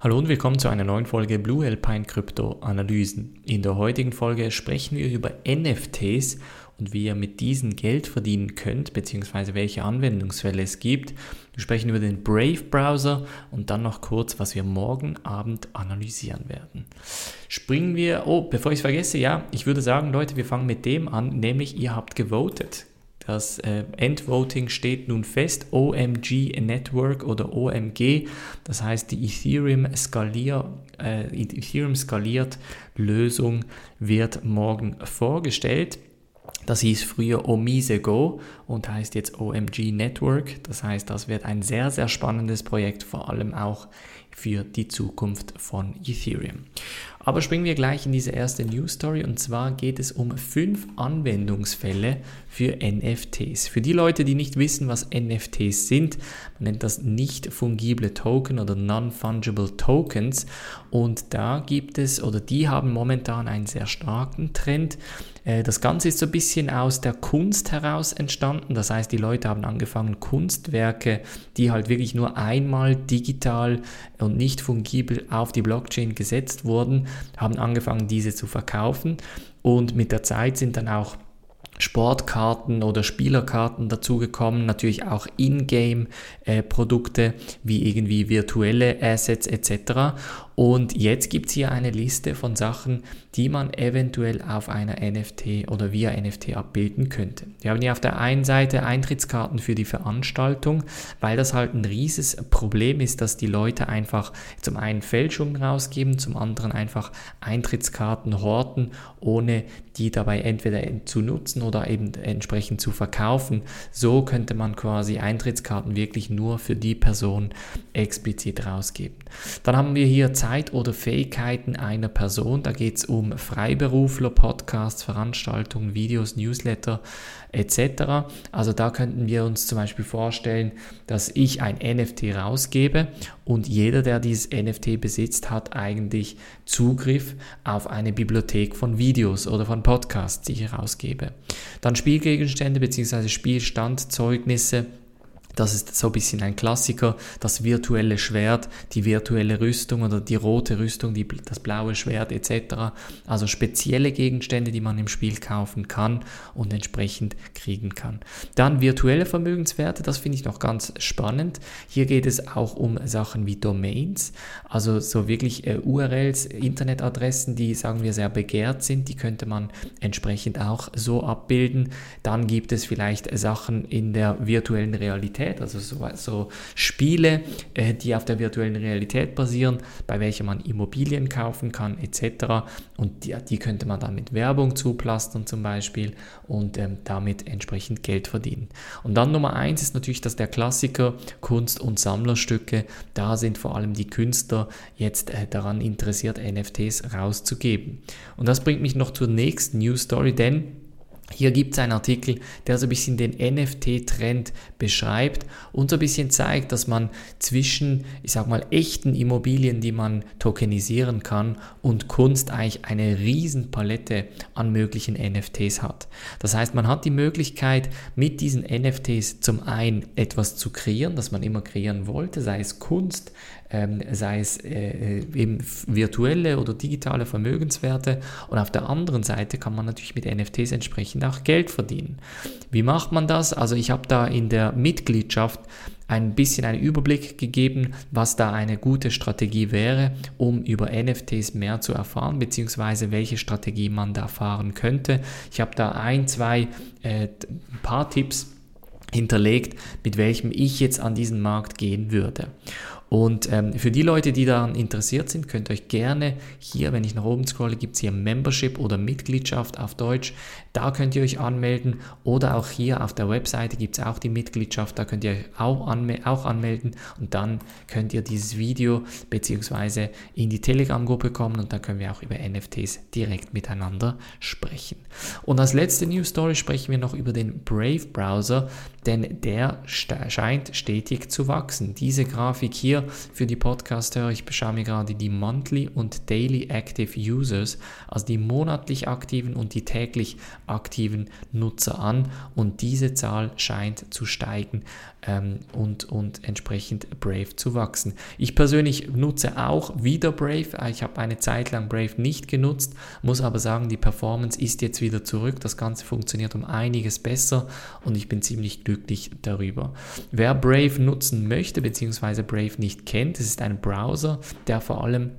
Hallo und willkommen zu einer neuen Folge Blue Alpine Krypto Analysen. In der heutigen Folge sprechen wir über NFTs und wie ihr mit diesen Geld verdienen könnt, beziehungsweise welche Anwendungsfälle es gibt. Wir sprechen über den Brave Browser und dann noch kurz, was wir morgen Abend analysieren werden. Springen wir, oh, bevor ich es vergesse, ja, ich würde sagen, Leute, wir fangen mit dem an, nämlich ihr habt gewotet. Das äh, Endvoting steht nun fest, OMG Network oder OMG, das heißt die Ethereum, skalier, äh, Ethereum skaliert Lösung wird morgen vorgestellt. Das hieß früher Omise Go und heißt jetzt OMG Network. Das heißt, das wird ein sehr, sehr spannendes Projekt, vor allem auch für die Zukunft von Ethereum. Aber springen wir gleich in diese erste News Story und zwar geht es um fünf Anwendungsfälle für NFTs. Für die Leute, die nicht wissen, was NFTs sind, man nennt das nicht fungible Token oder non-fungible Tokens und da gibt es oder die haben momentan einen sehr starken Trend. Äh, das Ganze ist so ein bisschen aus der Kunst heraus entstanden. Das heißt, die Leute haben angefangen, Kunstwerke, die halt wirklich nur einmal digital und nicht fungibel auf die Blockchain gesetzt wurden, haben angefangen, diese zu verkaufen. Und mit der Zeit sind dann auch Sportkarten oder Spielerkarten dazugekommen, natürlich auch Ingame-Produkte äh, wie irgendwie virtuelle Assets etc. Und jetzt gibt es hier eine Liste von Sachen, die man eventuell auf einer NFT oder via NFT abbilden könnte. Wir haben hier auf der einen Seite Eintrittskarten für die Veranstaltung, weil das halt ein rieses Problem ist, dass die Leute einfach zum einen Fälschungen rausgeben, zum anderen einfach Eintrittskarten horten, ohne die dabei entweder zu nutzen oder eben entsprechend zu verkaufen. So könnte man quasi Eintrittskarten wirklich nur für die Person explizit rausgeben. Dann haben wir hier Zeit oder Fähigkeiten einer Person. Da geht es um Freiberufler, Podcasts, Veranstaltungen, Videos, Newsletter etc. Also da könnten wir uns zum Beispiel vorstellen, dass ich ein NFT rausgebe und jeder, der dieses NFT besitzt, hat eigentlich Zugriff auf eine Bibliothek von Videos oder von Podcasts, die ich rausgebe. Dann Spielgegenstände bzw. Spielstandzeugnisse das ist so ein bisschen ein Klassiker, das virtuelle Schwert, die virtuelle Rüstung oder die rote Rüstung, die, das blaue Schwert etc. Also spezielle Gegenstände, die man im Spiel kaufen kann und entsprechend kriegen kann. Dann virtuelle Vermögenswerte, das finde ich noch ganz spannend. Hier geht es auch um Sachen wie Domains, also so wirklich äh, URLs, Internetadressen, die sagen wir sehr begehrt sind, die könnte man entsprechend auch so abbilden. Dann gibt es vielleicht Sachen in der virtuellen Realität Realität, also so, so Spiele, äh, die auf der virtuellen Realität basieren, bei welchen man Immobilien kaufen kann etc. Und die, die könnte man dann mit Werbung zuplastern zum Beispiel und ähm, damit entsprechend Geld verdienen. Und dann Nummer eins ist natürlich, dass der Klassiker Kunst- und Sammlerstücke, da sind vor allem die Künstler jetzt äh, daran interessiert, NFTs rauszugeben. Und das bringt mich noch zur nächsten News Story, denn hier gibt es einen Artikel, der so ein bisschen den NFT-Trend beschreibt und so ein bisschen zeigt, dass man zwischen, ich sag mal, echten Immobilien, die man tokenisieren kann, und Kunst eigentlich eine riesen Palette an möglichen NFTs hat. Das heißt, man hat die Möglichkeit, mit diesen NFTs zum einen etwas zu kreieren, das man immer kreieren wollte, sei es Kunst, ähm, sei es äh, eben virtuelle oder digitale Vermögenswerte. Und auf der anderen Seite kann man natürlich mit NFTs entsprechend auch Geld verdienen. Wie macht man das? Also ich habe da in der Mitgliedschaft ein bisschen einen Überblick gegeben, was da eine gute Strategie wäre, um über NFTs mehr zu erfahren, beziehungsweise welche Strategie man da fahren könnte. Ich habe da ein, zwei, äh, paar Tipps hinterlegt, mit welchem ich jetzt an diesen Markt gehen würde. Und ähm, für die Leute, die daran interessiert sind, könnt ihr euch gerne hier, wenn ich nach oben scrolle, gibt es hier Membership oder Mitgliedschaft auf Deutsch. Da könnt ihr euch anmelden oder auch hier auf der Webseite gibt es auch die Mitgliedschaft, da könnt ihr euch auch, anme auch anmelden und dann könnt ihr dieses Video beziehungsweise in die Telegram-Gruppe kommen und dann können wir auch über NFTs direkt miteinander sprechen. Und als letzte News Story sprechen wir noch über den Brave Browser, denn der scheint stetig zu wachsen. Diese Grafik hier hier für die Podcast-Hörer, ich beschaue mir gerade die Monthly und Daily Active Users, also die monatlich aktiven und die täglich aktiven Nutzer an und diese Zahl scheint zu steigen ähm, und, und entsprechend Brave zu wachsen. Ich persönlich nutze auch wieder Brave. Ich habe eine Zeit lang Brave nicht genutzt, muss aber sagen, die Performance ist jetzt wieder zurück. Das Ganze funktioniert um einiges besser und ich bin ziemlich glücklich darüber. Wer Brave nutzen möchte bzw. Brave nicht kennt, es ist ein Browser, der vor allem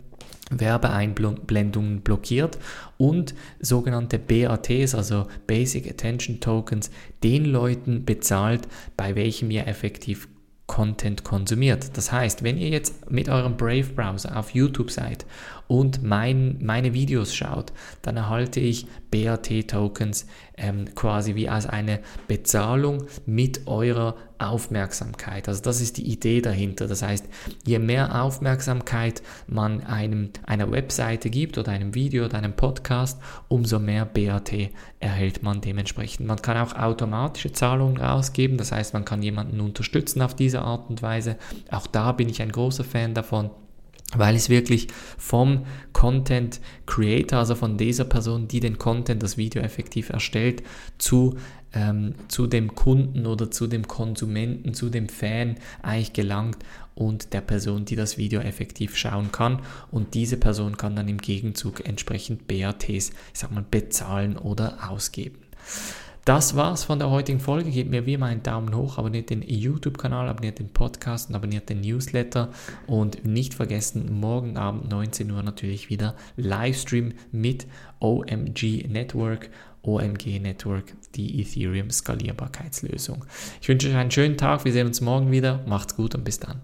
Werbeeinblendungen blockiert und sogenannte BATs, also Basic Attention Tokens, den Leuten bezahlt, bei welchem ihr effektiv Content konsumiert. Das heißt, wenn ihr jetzt mit eurem Brave Browser auf YouTube seid und mein, meine Videos schaut, dann erhalte ich BAT-Tokens ähm, quasi wie als eine Bezahlung mit eurer Aufmerksamkeit. Also das ist die Idee dahinter. Das heißt, je mehr Aufmerksamkeit man einem, einer Webseite gibt oder einem Video oder einem Podcast, umso mehr BAT erhält man dementsprechend. Man kann auch automatische Zahlungen rausgeben, das heißt, man kann jemanden unterstützen auf diese Art und Weise. Auch da bin ich ein großer Fan davon weil es wirklich vom Content Creator, also von dieser Person, die den Content, das Video effektiv erstellt, zu, ähm, zu dem Kunden oder zu dem Konsumenten, zu dem Fan eigentlich gelangt und der Person, die das Video effektiv schauen kann. Und diese Person kann dann im Gegenzug entsprechend BATs, ich sag mal, bezahlen oder ausgeben. Das war's von der heutigen Folge. Gebt mir wie immer einen Daumen hoch, abonniert den YouTube-Kanal, abonniert den Podcast und abonniert den Newsletter. Und nicht vergessen, morgen Abend 19 Uhr natürlich wieder Livestream mit OMG Network. OMG Network, die Ethereum Skalierbarkeitslösung. Ich wünsche euch einen schönen Tag. Wir sehen uns morgen wieder. Macht's gut und bis dann.